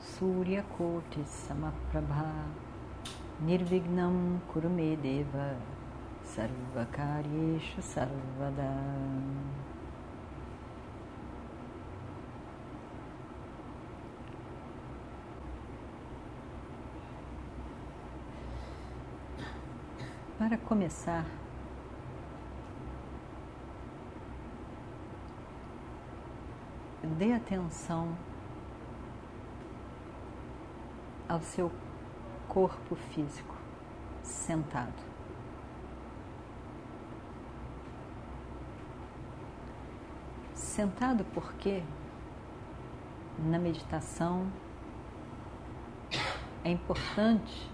Mahakaya Suryakoti Samaprabha Nirvignam Kurumedeva Sarvakaryeshu Sarvada. Para começar, dê atenção ao seu corpo físico sentado. Sentado porque na meditação é importante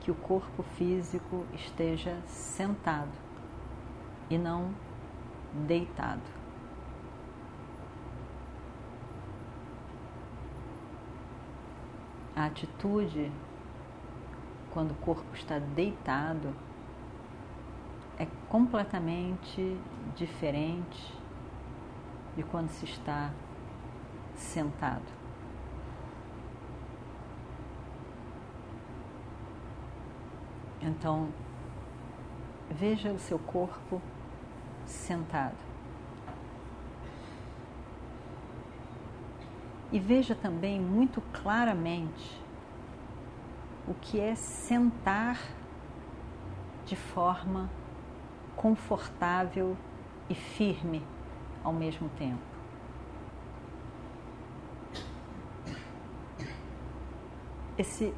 que o corpo físico esteja sentado e não deitado. A atitude, quando o corpo está deitado, é completamente diferente de quando se está sentado. Então, veja o seu corpo sentado. E veja também muito claramente o que é sentar de forma confortável e firme ao mesmo tempo. Esse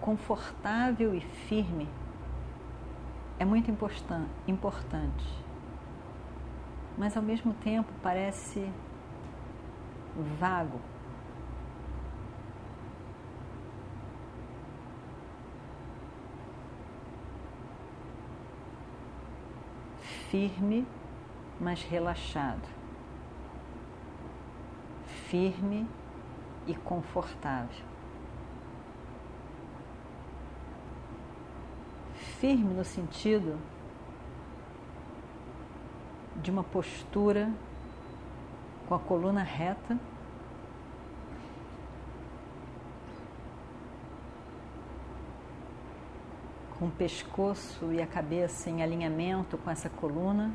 confortável e firme é muito importante, mas ao mesmo tempo parece vago. Firme, mas relaxado. Firme e confortável. Firme no sentido de uma postura com a coluna reta. Com o pescoço e a cabeça em alinhamento com essa coluna,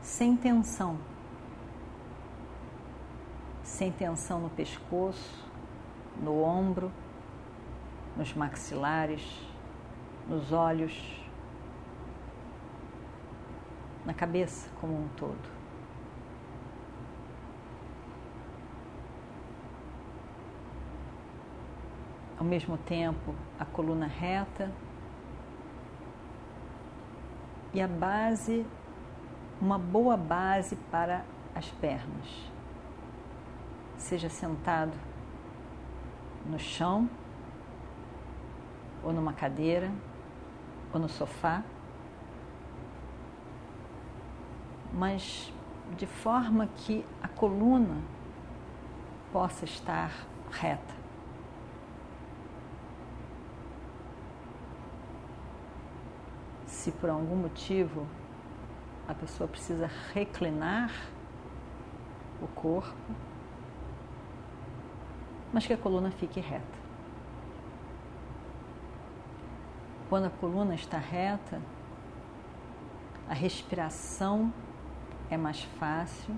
sem tensão, sem tensão no pescoço, no ombro, nos maxilares, nos olhos, na cabeça como um todo. Ao mesmo tempo a coluna reta e a base, uma boa base para as pernas. Seja sentado no chão, ou numa cadeira, ou no sofá, mas de forma que a coluna possa estar reta. Se por algum motivo a pessoa precisa reclinar o corpo, mas que a coluna fique reta. Quando a coluna está reta, a respiração é mais fácil.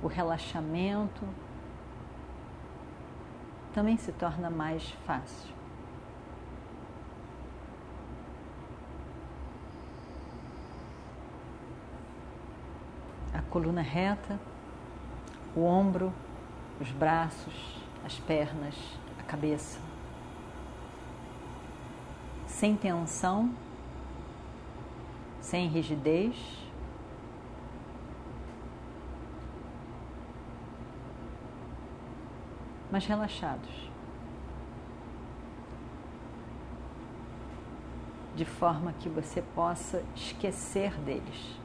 O relaxamento também se torna mais fácil. A coluna reta, o ombro, os braços, as pernas, a cabeça. sem tensão, sem rigidez. Mas relaxados. De forma que você possa esquecer deles.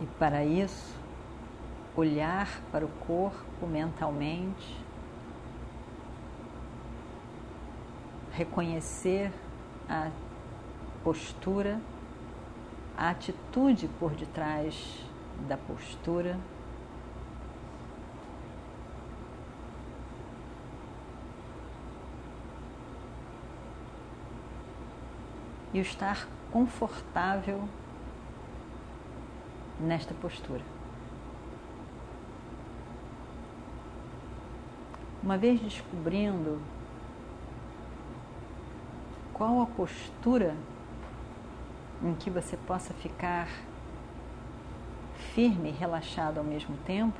E para isso, olhar para o corpo mentalmente, reconhecer a postura, a atitude por detrás da postura. E o estar confortável nesta postura. Uma vez descobrindo qual a postura em que você possa ficar firme e relaxado ao mesmo tempo,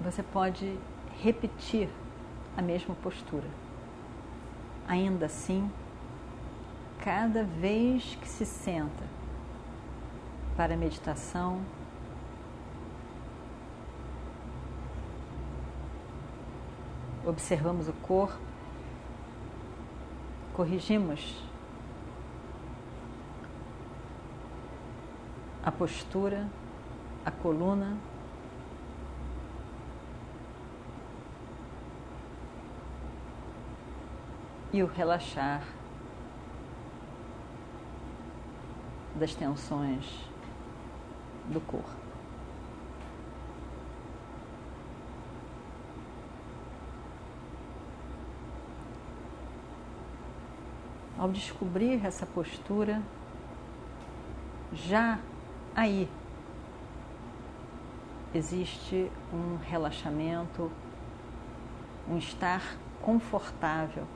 você pode repetir a mesma postura. Ainda assim, cada vez que se senta para a meditação, observamos o corpo, corrigimos a postura, a coluna. E o relaxar das tensões do corpo. Ao descobrir essa postura, já aí existe um relaxamento, um estar confortável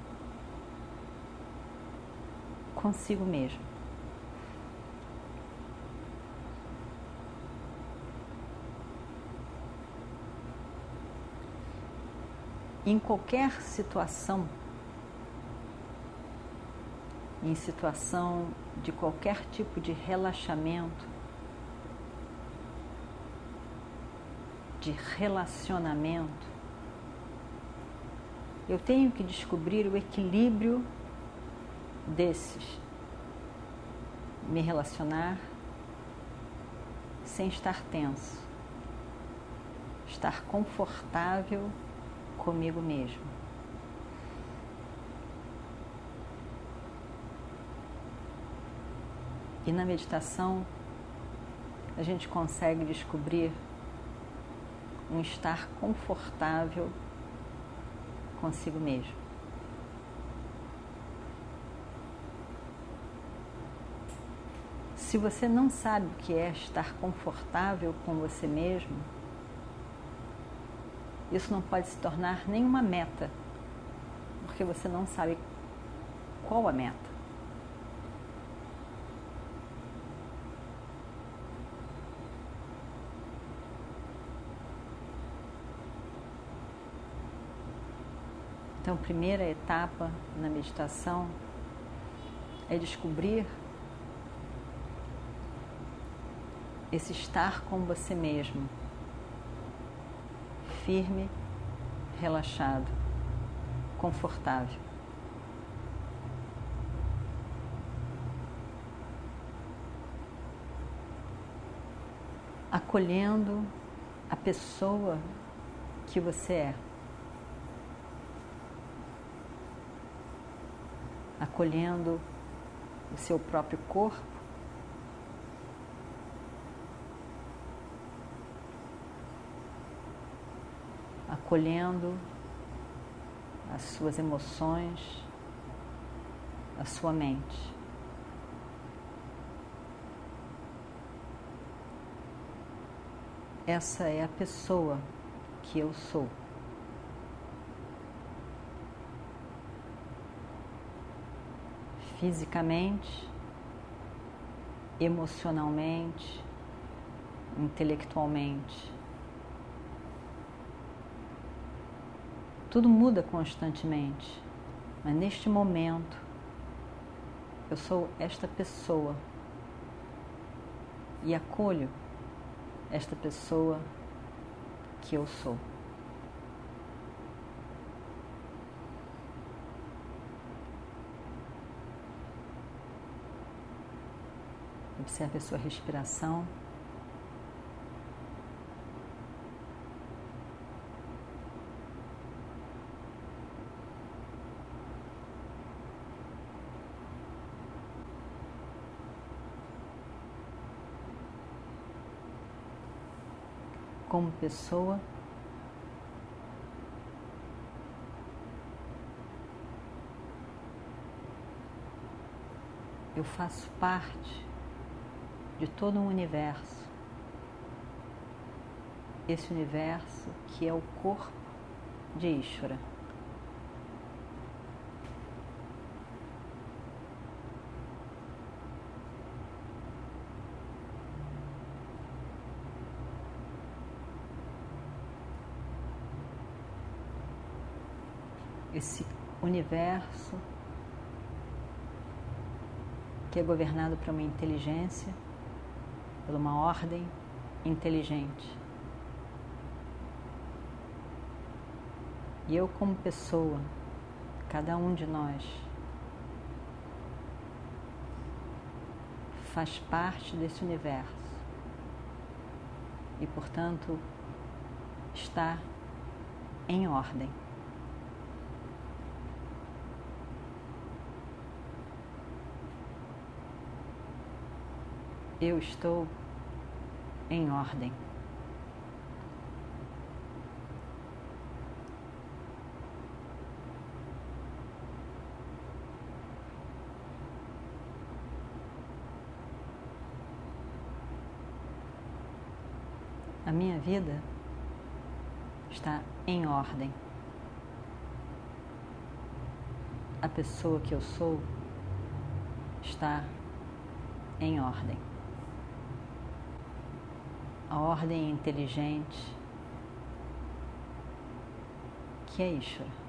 consigo mesmo. em qualquer situação, em situação de qualquer tipo de relaxamento, de relacionamento, eu tenho que descobrir o equilíbrio desses. Me relacionar sem estar tenso, estar confortável comigo mesmo. E na meditação, a gente consegue descobrir um estar confortável consigo mesmo. Se você não sabe o que é estar confortável com você mesmo, isso não pode se tornar nenhuma meta, porque você não sabe qual a meta. Então, a primeira etapa na meditação é descobrir esse estar com você mesmo firme, relaxado, confortável. Acolhendo a pessoa que você é. Acolhendo o seu próprio corpo acolhendo as suas emoções, a sua mente. Essa é a pessoa que eu sou. Fisicamente, emocionalmente, intelectualmente. Tudo muda constantemente, mas neste momento eu sou esta pessoa e acolho esta pessoa que eu sou. Observe a sua respiração. Como pessoa, eu faço parte de todo um universo. Esse universo que é o corpo de Ishvara. Esse universo que é governado por uma inteligência por uma ordem inteligente. E eu, como pessoa, cada um de nós, faz parte desse universo e, portanto, está em ordem. Eu estou em ordem. A minha vida está em ordem. A pessoa que eu sou está em ordem a ordem inteligente. Que é Ishvara.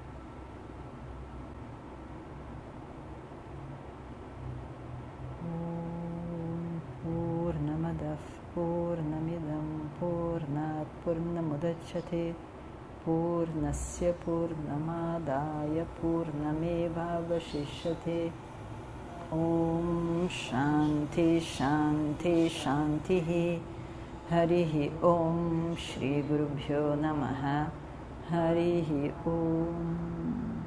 Purnamadav Purnamidam Purnat Purnamudachyate Purnasya Purnamadaya Purnameva Vashishyate हरिः ॐ श्रीगुरुभ्यो नमः। हरिः ॐ